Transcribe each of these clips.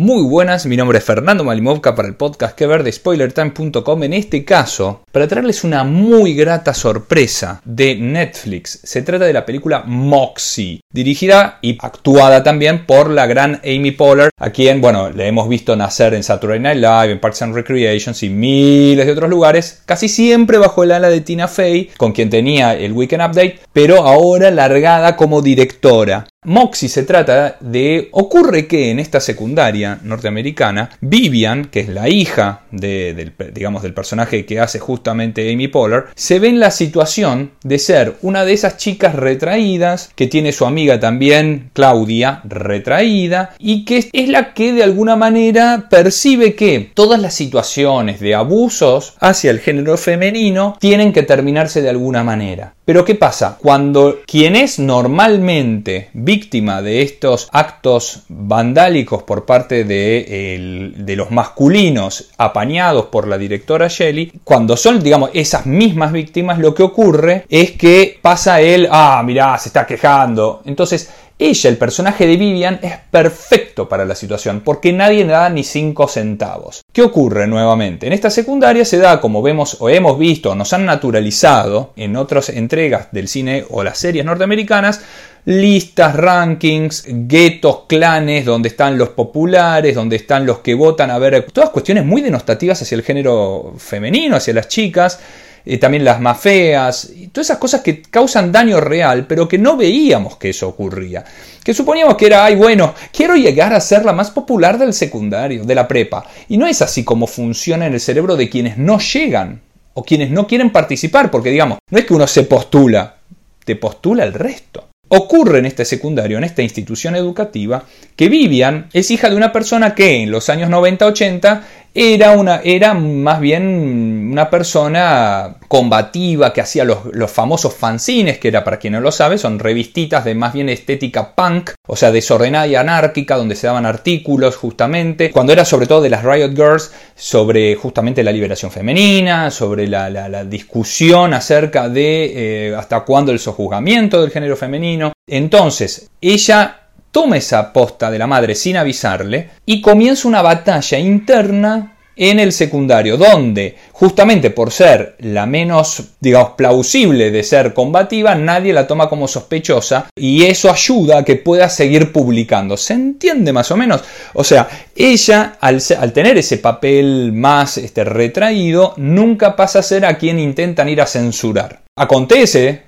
Muy buenas, mi nombre es Fernando Malimovka para el podcast que ver de spoilertime.com. En este caso, para traerles una muy grata sorpresa de Netflix. Se trata de la película Moxie, dirigida y actuada también por la gran Amy Poehler, a quien, bueno, le hemos visto nacer en Saturday Night Live, en Parks and Recreations y miles de otros lugares, casi siempre bajo el ala de Tina Fey, con quien tenía el Weekend Update, pero ahora largada como directora. Moxie se trata de... Ocurre que en esta secundaria norteamericana, Vivian, que es la hija de, del, digamos, del personaje que hace justamente Amy Poehler, se ve en la situación de ser una de esas chicas retraídas, que tiene su amiga también, Claudia, retraída, y que es la que de alguna manera percibe que todas las situaciones de abusos hacia el género femenino tienen que terminarse de alguna manera. Pero ¿qué pasa? Cuando quien es normalmente víctima de estos actos vandálicos por parte de, los masculinos apañados por la directora Shelley, cuando son, digamos, esas mismas víctimas, lo que ocurre es que pasa él, ah, mirá, se está quejando. Entonces, ella, el personaje de Vivian, es perfecto para la situación, porque nadie le da ni 5 centavos. ¿Qué ocurre nuevamente? En esta secundaria se da, como vemos o hemos visto, nos han naturalizado en otras entregas del cine o las series norteamericanas, listas, rankings, guetos, clanes, donde están los populares, donde están los que votan a ver, todas cuestiones muy denostativas hacia el género femenino, hacia las chicas eh, también las más feas, y todas esas cosas que causan daño real, pero que no veíamos que eso ocurría. Que suponíamos que era, ay, bueno, quiero llegar a ser la más popular del secundario, de la prepa. Y no es así como funciona en el cerebro de quienes no llegan o quienes no quieren participar, porque digamos, no es que uno se postula, te postula el resto. Ocurre en este secundario, en esta institución educativa, que Vivian es hija de una persona que en los años 90-80 era, una, era más bien una persona combativa que hacía los, los, famosos fanzines, que era para quien no lo sabe, son revistitas de más bien estética punk, o sea, desordenada y anárquica, donde se daban artículos justamente, cuando era sobre todo de las Riot Girls, sobre justamente la liberación femenina, sobre la, la, discusión acerca de eh, hasta cuándo el sojuzgamiento del género femenino. Entonces, ella toma esa posta de la madre sin avisarle y comienza una batalla interna en el secundario, donde justamente por ser la menos, digamos, plausible de ser combativa, nadie la toma como sospechosa y eso ayuda a que pueda seguir publicando. ¿Se entiende más o menos? O sea, ella al, tener ese papel más este, retraído, nunca pasa a ser a quien intentan ir a censurar. Acontece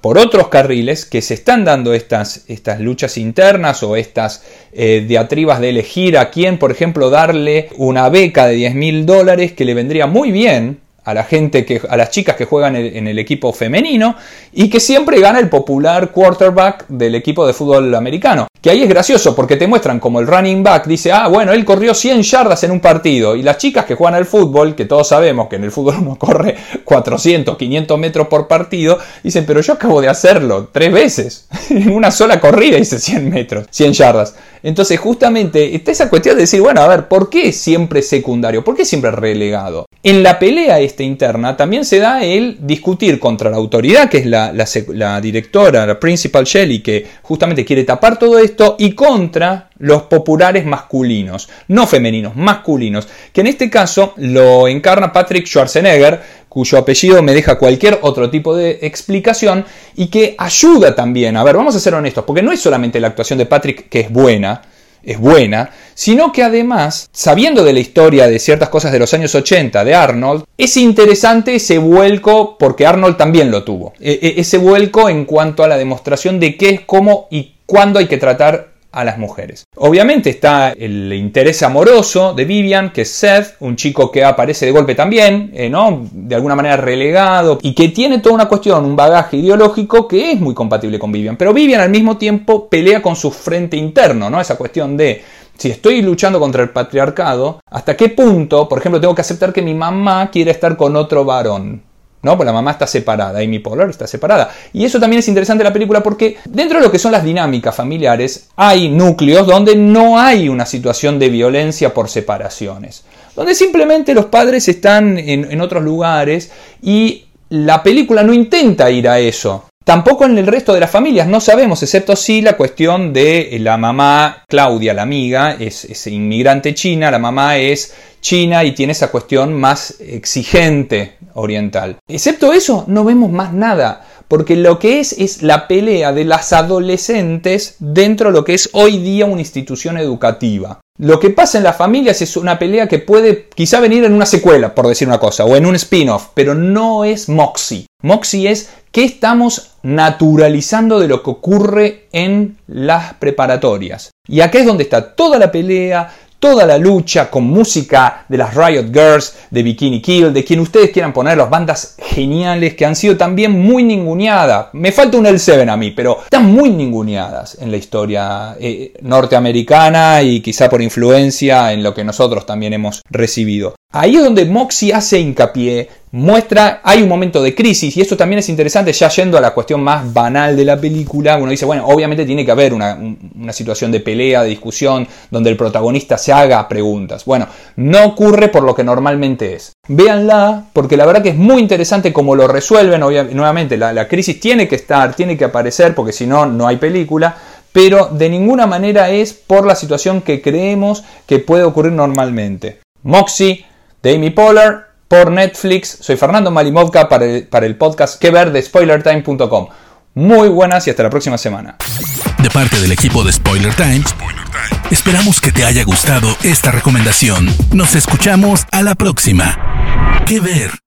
por otros carriles que se están dando estas, luchas internas o estas eh, diatribas de elegir a quién, por ejemplo, darle una beca de 10 mil dólares que le vendría muy bien a la gente a las chicas que juegan en el equipo femenino y que siempre gana el popular quarterback del equipo de fútbol americano. Que ahí es gracioso porque te muestran como el running back dice, ah, bueno, él corrió 100 yardas en un partido. Y las chicas que juegan al fútbol, que todos sabemos que en el fútbol uno corre 400, 500 metros por partido, dicen, pero yo acabo de hacerlo tres veces. en una sola corrida hice 100 metros, 100 yardas. Entonces justamente está esa cuestión de decir, bueno, a ver, ¿por qué siempre secundario? ¿Por qué siempre relegado? En la pelea esta interna también se da el discutir contra la autoridad, que es la, la, la directora, la principal Shelley, que justamente quiere tapar todo esto y contra los populares masculinos, no femeninos, masculinos, que en este caso lo encarna Patrick Schwarzenegger, cuyo apellido me deja cualquier otro tipo de explicación y que ayuda también, a ver, vamos a ser honestos, porque no es solamente la actuación de Patrick que es buena, es buena, sino que además, sabiendo de la historia de ciertas cosas de los años 80 de Arnold, es interesante ese vuelco, porque Arnold también lo tuvo, e, e, ese vuelco en cuanto a la demostración de qué es, cómo y cuándo hay que tratar a las mujeres. Obviamente está el interés amoroso de Vivian, que es Seth, un chico que aparece de golpe también, eh, ¿no? De alguna manera relegado y que tiene toda una cuestión, un bagaje ideológico que es muy compatible con Vivian. Pero Vivian al mismo tiempo pelea con su frente interno, ¿no? Esa cuestión de si estoy luchando contra el patriarcado, ¿hasta qué punto, por ejemplo, tengo que aceptar que mi mamá quiere estar con otro varón? ¿No? Pues la mamá está separada, Amy Poehler está separada. Y eso también es interesante en la película porque dentro de lo que son las dinámicas familiares hay núcleos donde no hay una situación de violencia por separaciones. donde simplemente los padres están en, otros lugares y la película no intenta ir a eso. Tampoco en el resto de las familias, no sabemos, excepto si la cuestión de la mamá Claudia, la amiga, es, es, inmigrante china, la mamá es china y tiene esa cuestión más exigente oriental. Excepto eso, no vemos más nada porque lo que es es la pelea de las adolescentes dentro de lo que es hoy día una institución educativa. Lo que pasa en las familias es una pelea que puede quizá venir en una secuela, por decir una cosa, o en un spin-off, pero no es Moxie. Moxie es qué estamos naturalizando de lo que ocurre en las preparatorias. Y acá es donde está toda la pelea, toda la lucha con música de las Riot Girls, de Bikini Kill, de quien ustedes quieran poner, las bandas geniales que han sido también muy ninguneadas. Me falta un L7 a mí, pero están muy ninguneadas en la historia eh, norteamericana y quizá por influencia en lo que nosotros también hemos recibido. Ahí es donde Moxie hace hincapié, muestra, hay un momento de crisis y esto también es interesante ya yendo a la cuestión más banal de la película, uno dice, bueno, obviamente tiene que haber una, situación de pelea, de discusión, donde el protagonista se haga preguntas. Bueno, no ocurre por lo que normalmente es. Véanla, porque la verdad que es muy interesante cómo lo resuelven, nuevamente la, la crisis tiene que estar, tiene que aparecer, porque si no, no hay película, pero de ninguna manera es por la situación que creemos que puede ocurrir normalmente. Moxie de Amy por Netflix. Soy Fernando Malimovka para el, podcast que ver de spoilertime.com. Muy buenas y hasta la próxima semana. De parte del equipo de Spoiler Time, esperamos que te haya gustado esta recomendación. Nos escuchamos a la próxima. Que ver.